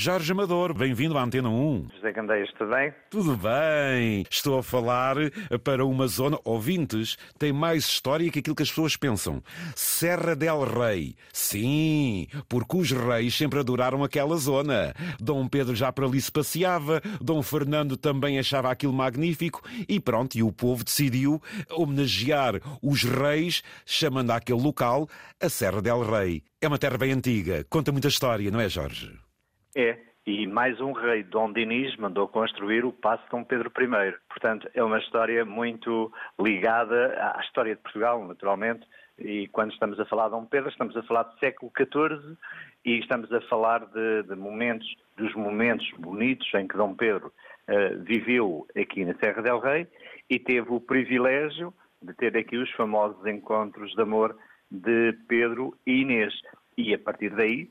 Jorge Amador, bem-vindo à Antena 1. José Candeias, tudo bem? Tudo bem. Estou a falar para uma zona, ouvintes, tem mais história que aquilo que as pessoas pensam. Serra del Rei. Sim, porque os reis sempre adoraram aquela zona. Dom Pedro já por ali se passeava, Dom Fernando também achava aquilo magnífico e pronto, e o povo decidiu homenagear os reis, chamando aquele local a Serra del Rei. É uma terra bem antiga, conta muita história, não é, Jorge? É, e mais um rei, Dom Dinis, mandou construir o Paço Dom Pedro I. Portanto, é uma história muito ligada à história de Portugal, naturalmente, e quando estamos a falar de Dom Pedro, estamos a falar do século XIV e estamos a falar de, de momentos, dos momentos bonitos em que Dom Pedro uh, viveu aqui na Serra del Rei e teve o privilégio de ter aqui os famosos encontros de amor de Pedro e Inês. E a partir daí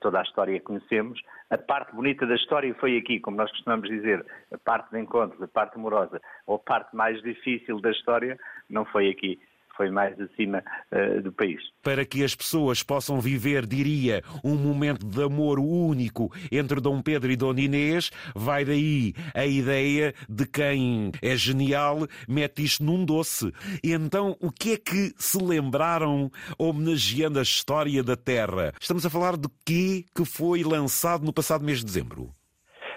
toda a história que conhecemos. A parte bonita da história foi aqui, como nós costumamos dizer, a parte de encontros, a parte amorosa, ou a parte mais difícil da história, não foi aqui foi mais acima uh, do país. Para que as pessoas possam viver, diria, um momento de amor único entre Dom Pedro e Dona Inês, vai daí a ideia de quem é genial mete isto num doce. E então, o que é que se lembraram homenageando a história da Terra? Estamos a falar de quê que foi lançado no passado mês de dezembro?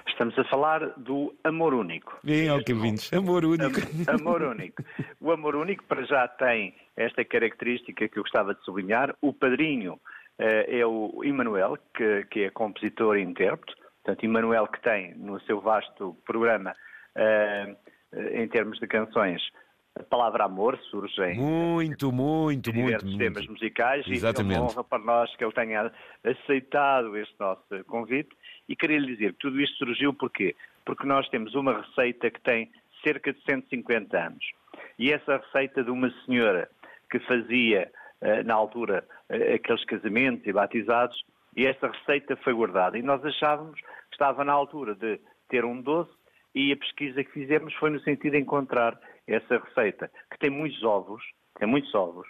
Estamos a falar do amor único. Bem, Alcavintes, amor único. Am amor único. O amor único para já tem esta característica que eu gostava de sublinhar. O padrinho uh, é o Emanuel, que, que, é compositor e intérprete. Portanto, Emanuel que tem no seu vasto programa, uh, em termos de canções, a palavra amor surge em muito, muito, diversos muito, temas muito. musicais Exatamente. e é uma honra para nós que ele tenha aceitado este nosso convite e queria lhe dizer que tudo isto surgiu porquê? Porque nós temos uma receita que tem cerca de 150 anos. E essa receita de uma senhora que fazia, eh, na altura, eh, aqueles casamentos e batizados, e essa receita foi guardada. E nós achávamos que estava na altura de ter um doce, e a pesquisa que fizemos foi no sentido de encontrar essa receita, que tem muitos ovos, tem muitos ovos,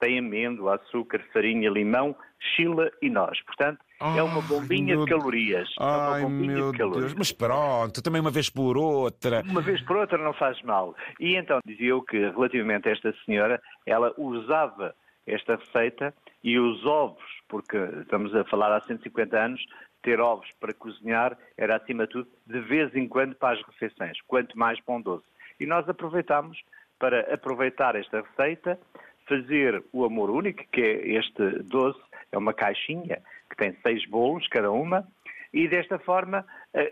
tem amêndoa, açúcar, farinha, limão, chila e noz. Portanto, Ai, é uma bombinha meu... de calorias. Ai, é uma bombinha meu de calorias. Deus. Mas pronto, também uma vez por outra. Uma vez por outra não faz mal. E então dizia eu que, relativamente a esta senhora, ela usava esta receita e os ovos, porque estamos a falar há 150 anos, ter ovos para cozinhar era, acima de tudo, de vez em quando para as refeições, quanto mais pão doce. E nós aproveitámos para aproveitar esta receita, fazer o amor único, que é este doce, é uma caixinha que tem seis bolos cada uma, e desta forma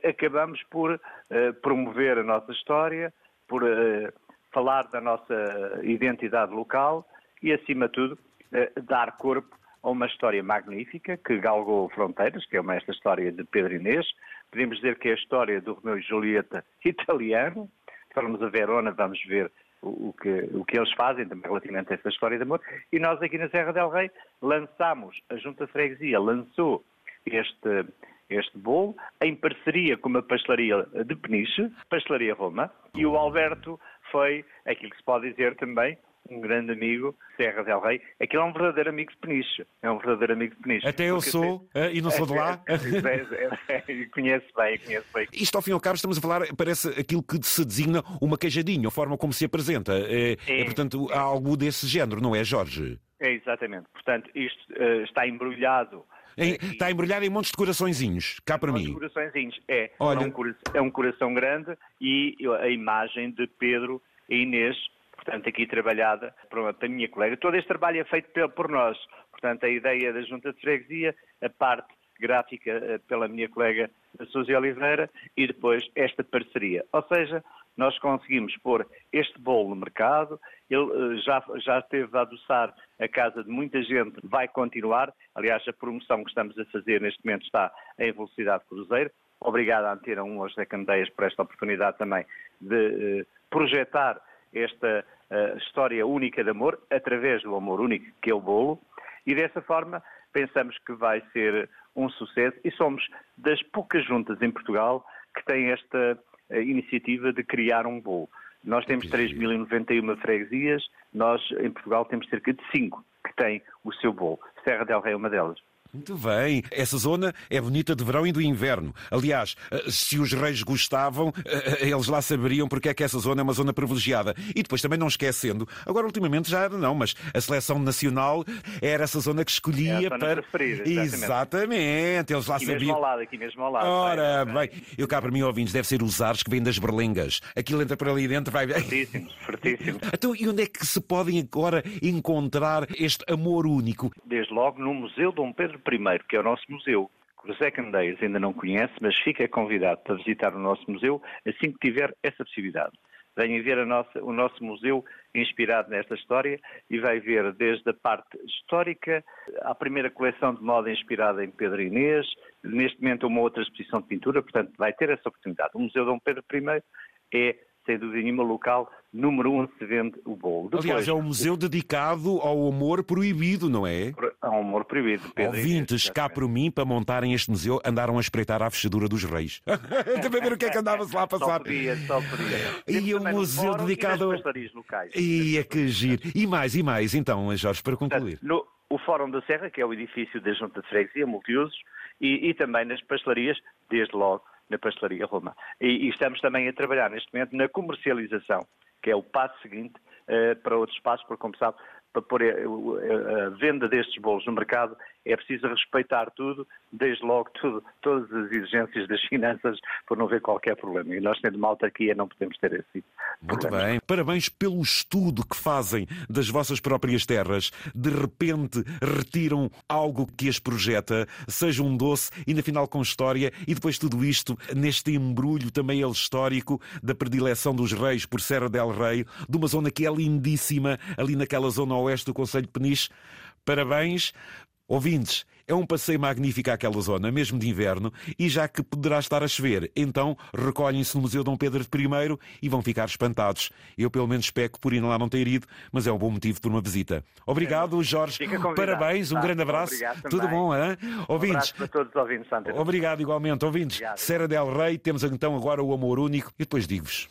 acabamos por uh, promover a nossa história, por uh, falar da nossa identidade local e, acima de tudo, uh, dar corpo a uma história magnífica que galgou fronteiras, que é uma, esta história de Pedro Inês. Podemos dizer que é a história do Romeu e Julieta italiano. Se a Verona, vamos ver o, que, o que eles fazem também relativamente a esta história de amor. E nós aqui na Serra del Rei lançámos, a Junta Freguesia lançou este, este bolo em parceria com uma pastelaria de Peniche, Pastelaria Roma, e o Alberto foi aquilo que se pode dizer também um grande amigo, Serra del Rei. Aquele é um verdadeiro amigo de Peniche. É um verdadeiro amigo de Peniche. Até eu sou, uh, e não sou de lá. conheço bem, conheço bem. Isto, ao fim e ao cabo, estamos a falar, parece aquilo que se designa uma queijadinha, a forma como se apresenta. É, é, é portanto, algo desse género, não é, Jorge? É, exatamente. Portanto, isto uh, está embrulhado em, está embrulhado em montes de coraçõezinhos, cá para mim. coraçõezinhos, é. Olha... É, um coração, é um coração grande e a imagem de Pedro e Inês portanto, aqui trabalhada por, a minha colega. Todo este trabalho é feito por nós. Portanto, a ideia da Junta de Freguesia, a parte gráfica eh, pela minha colega Suzy Oliveira e depois esta parceria. Ou seja, nós conseguimos pôr este bolo no mercado, ele eh, já, já esteve a adoçar a casa de muita gente, vai continuar. Aliás, a promoção que estamos a fazer neste momento está em velocidade cruzeiro. Obrigado à Antena 1 aos Candeias por esta oportunidade também de eh, projetar esta uh, história única de amor, através do amor único, que é o bolo, e dessa forma pensamos que vai ser um sucesso e somos das poucas juntas em Portugal que têm esta uh, iniciativa de criar um bolo. Nós temos 3.091 freguesias, nós em Portugal temos cerca de 5 que têm o seu bolo. Serra del Rei é uma delas. Muito bem. Essa zona é bonita de verão e do inverno. Aliás, eh, se os reis gostavam, eh, eh, eles lá saberiam porque é que essa zona é uma zona privilegiada. E depois também não esquecendo, agora ultimamente já não, mas a seleção nacional era essa zona que escolhia é para. Preferida, exatamente. exatamente. Eles lá aqui sabiam. Mesmo ao lado, aqui mesmo ao lado. Ora, bem, bem. eu cá para mim, ouvintes, deve ser os ares que vêm das berlengas. Aquilo entra por ali dentro, vai. Fortíssimos, fortíssimos. Então, e onde é que se podem agora encontrar este amor único? Desde logo no Museu Dom Pedro I, que é o nosso museu. O José Candeias ainda não conhece, mas fica convidado para visitar o nosso museu assim que tiver essa possibilidade. Venha ver nossa, o nosso museu inspirado nesta história e vai ver desde a parte histórica, a primeira coleção de moda inspirada em Pedro Inês, neste momento uma outra exposição de pintura, portanto vai ter essa oportunidade. O Museu Dom Pedro I é sem dúvida nenhuma, local número um se vende o bolo. Depois, Aliás, é um museu dedicado ao amor proibido, não é? Ao amor proibido. Pedro Ouvintes, cá por mim, para montarem este museu, andaram a espreitar à fechadura dos reis. Também ver o que é que andava-se lá a passar. Só podia, só podia. E um museu dedicado... E é que giro. E mais, e mais, então, Jorge, para concluir. No, o Fórum da Serra, que é o edifício da Junta de Freguesia, multiusos, e, e também nas pastelarias, desde logo, na pastelaria Roma. E, e, estamos também a trabalhar neste momento na comercialização, que é o passo seguinte uh, para outros passos, porque como sabe, para pôr a, a, a, venda destes bolos no mercado é preciso respeitar tudo, desde logo tudo, todas as exigências das finanças, por não haver qualquer problema. E nós, sendo uma autarquia, não podemos ter esse Muito problema. bem. Parabéns pelo estudo que fazem das vossas próprias terras. De repente retiram algo que as projeta, seja um doce, e na final com história, e depois tudo isto neste embrulho também ele histórico da predileção dos reis por Serra del Rei, de uma zona que é lindíssima, ali naquela zona oeste do Conselho de Peniche. Parabéns. Ouvintes, é um passeio magnífico àquela zona, mesmo de inverno, e já que poderá estar a chover, então recolhem-se no Museu Dom Pedro I e vão ficar espantados. Eu, pelo menos, peco por ir lá não ter ido, mas é um bom motivo por uma visita. Obrigado, Jorge. Parabéns, um tá, grande abraço. Tudo bom, hein? Ouvintes. Um para todos os ouvintes, Obrigado, igualmente. Ouvintes, Obrigado. Serra del Rei, temos então agora o amor único e depois digo-vos.